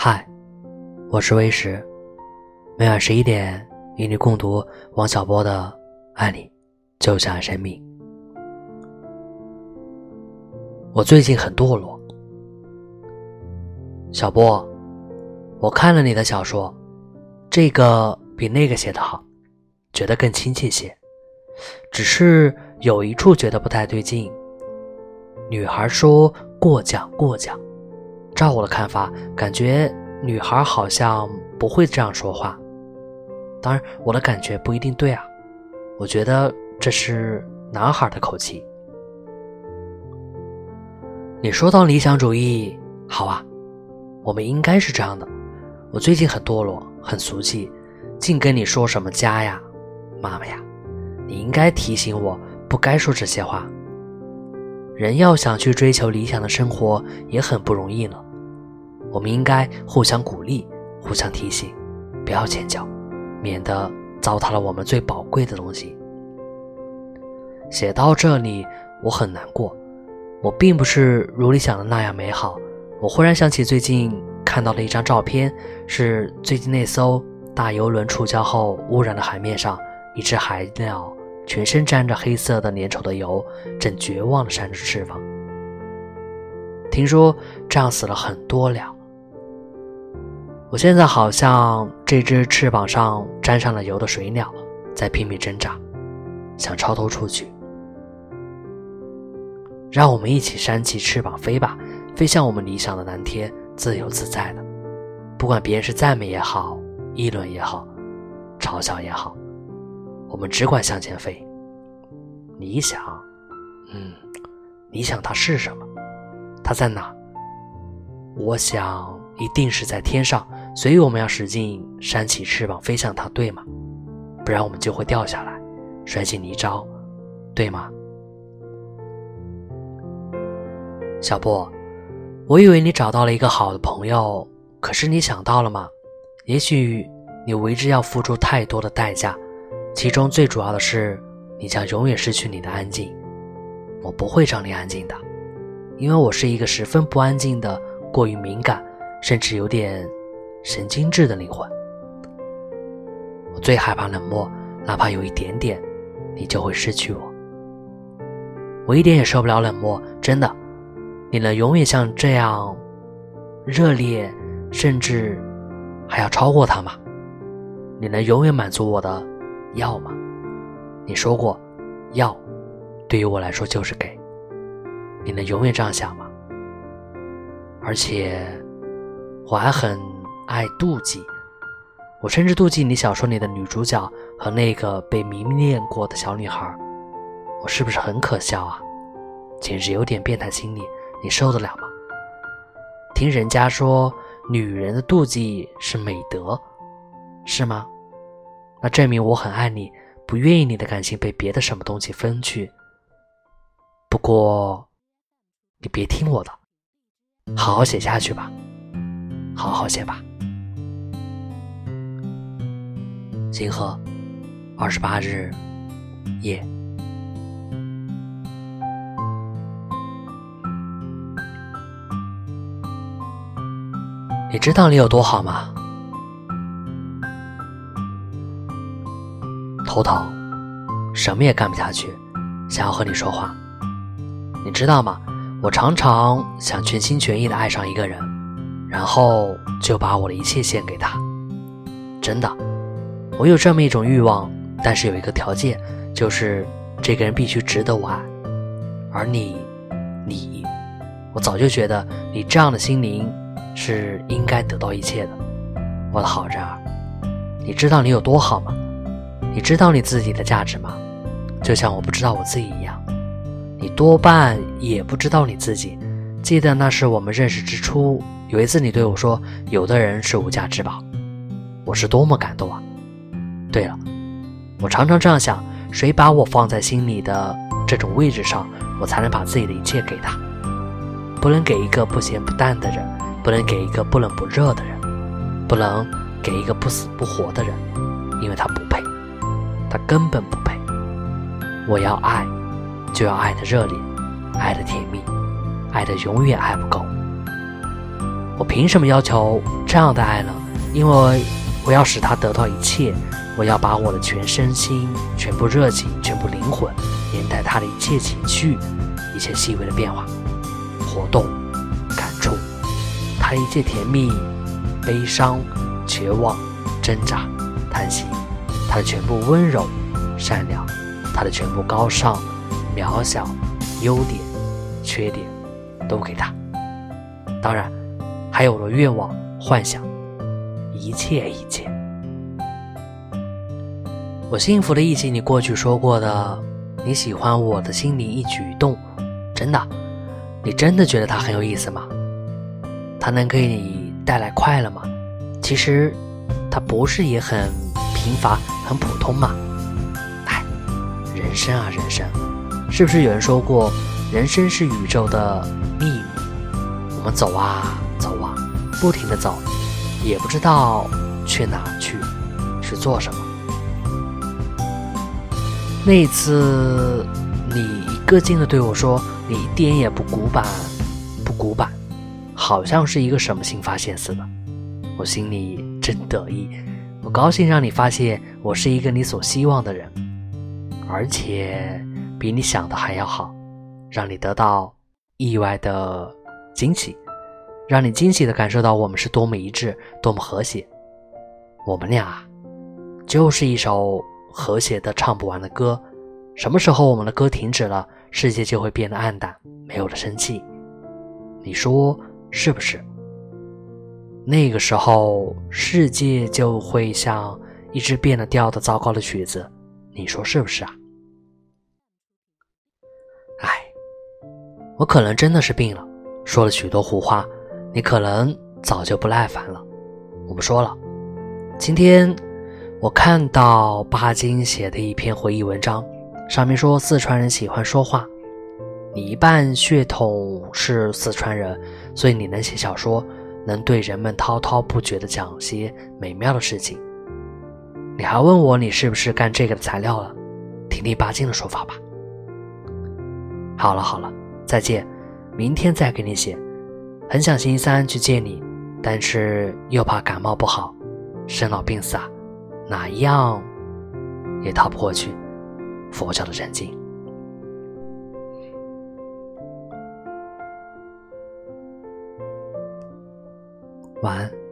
嗨，我是微石，每晚十一点与你共读王小波的《爱你就像爱生命》。我最近很堕落，小波，我看了你的小说，这个比那个写的好，觉得更亲切些，只是有一处觉得不太对劲。女孩说过奖过奖。照我的看法，感觉女孩好像不会这样说话。当然，我的感觉不一定对啊。我觉得这是男孩的口气。你说到理想主义，好啊，我们应该是这样的。我最近很堕落，很俗气，净跟你说什么家呀、妈妈呀。你应该提醒我，不该说这些话。人要想去追求理想的生活，也很不容易呢。我们应该互相鼓励，互相提醒，不要迁就，免得糟蹋了我们最宝贵的东西。写到这里，我很难过。我并不是如你想的那样美好。我忽然想起最近看到了一张照片，是最近那艘大游轮触礁后污染的海面上，一只海鸟全身沾着黑色的粘稠的油，正绝望地扇着翅膀。听说这样死了很多鸟。我现在好像这只翅膀上沾上了油的水鸟，在拼命挣扎，想超脱出去。让我们一起扇起翅膀飞吧，飞向我们理想的蓝天，自由自在的。不管别人是赞美也好，议论也好，嘲笑也好，我们只管向前飞。理想，嗯，理想它是什么？它在哪？我想一定是在天上。所以我们要使劲扇起翅膀飞向它，对吗？不然我们就会掉下来，摔进泥沼，对吗？小布，我以为你找到了一个好的朋友，可是你想到了吗？也许你为之要付出太多的代价，其中最主要的是，你将永远失去你的安静。我不会让你安静的，因为我是一个十分不安静的、过于敏感，甚至有点。神经质的灵魂，我最害怕冷漠，哪怕有一点点，你就会失去我。我一点也受不了冷漠，真的。你能永远像这样热烈，甚至还要超过他吗？你能永远满足我的要吗？你说过，要对于我来说就是给。你能永远这样想吗？而且我还很。爱妒忌，我甚至妒忌你小说里的女主角和那个被迷恋过的小女孩。我是不是很可笑啊？简直有点变态心理，你受得了吗？听人家说，女人的妒忌是美德，是吗？那证明我很爱你，不愿意你的感情被别的什么东西分去。不过，你别听我的，好好写下去吧，好好写吧。金河，二十八日夜。你知道你有多好吗？头疼，什么也干不下去，想要和你说话。你知道吗？我常常想全心全意的爱上一个人，然后就把我的一切献给他。真的。我有这么一种欲望，但是有一个条件，就是这个人必须值得我爱。而你，你，我早就觉得你这样的心灵是应该得到一切的，我的好人儿。你知道你有多好吗？你知道你自己的价值吗？就像我不知道我自己一样，你多半也不知道你自己。记得那是我们认识之初，有一次你对我说：“有的人是无价之宝。”我是多么感动啊！对了，我常常这样想：谁把我放在心里的这种位置上，我才能把自己的一切给他。不能给一个不咸不淡的人，不能给一个不冷不热的人，不能给一个不死不活的人，因为他不配，他根本不配。我要爱，就要爱的热烈，爱的甜蜜，爱的永远爱不够。我凭什么要求这样的爱呢？因为我要使他得到一切，我要把我的全身心、全部热情、全部灵魂，连带他的一切情绪、一切细微的变化、活动、感触，他的一切甜蜜、悲伤、绝望、挣扎、叹息，他的全部温柔、善良，他的全部高尚、渺小、优点、缺点，都给他。当然，还有我的愿望、幻想，一切一切。我幸福的忆起你过去说过的，你喜欢我的心灵一举一动，真的，你真的觉得它很有意思吗？它能给你带来快乐吗？其实，它不是也很平凡、很普通吗？哎，人生啊，人生，是不是有人说过，人生是宇宙的秘密？我们走啊走啊，不停的走，也不知道去哪去，是做什么。那一次，你一个劲的对我说：“你一点也不古板，不古板，好像是一个什么新发现似的。”我心里真得意，我高兴让你发现我是一个你所希望的人，而且比你想的还要好，让你得到意外的惊喜，让你惊喜的感受到我们是多么一致，多么和谐。我们俩就是一首。和谐的唱不完的歌，什么时候我们的歌停止了，世界就会变得暗淡，没有了生气。你说是不是？那个时候，世界就会像一支变了调的糟糕的曲子。你说是不是啊？哎，我可能真的是病了，说了许多胡话。你可能早就不耐烦了。我不说了，今天。我看到巴金写的一篇回忆文章，上面说四川人喜欢说话，你一半血统是四川人，所以你能写小说，能对人们滔滔不绝地讲些美妙的事情。你还问我你是不是干这个的材料了？听听巴金的说法吧。好了好了，再见，明天再给你写。很想星期三去见你，但是又怕感冒不好，生老病死啊。哪一样也逃不过去佛教的沉静。晚安。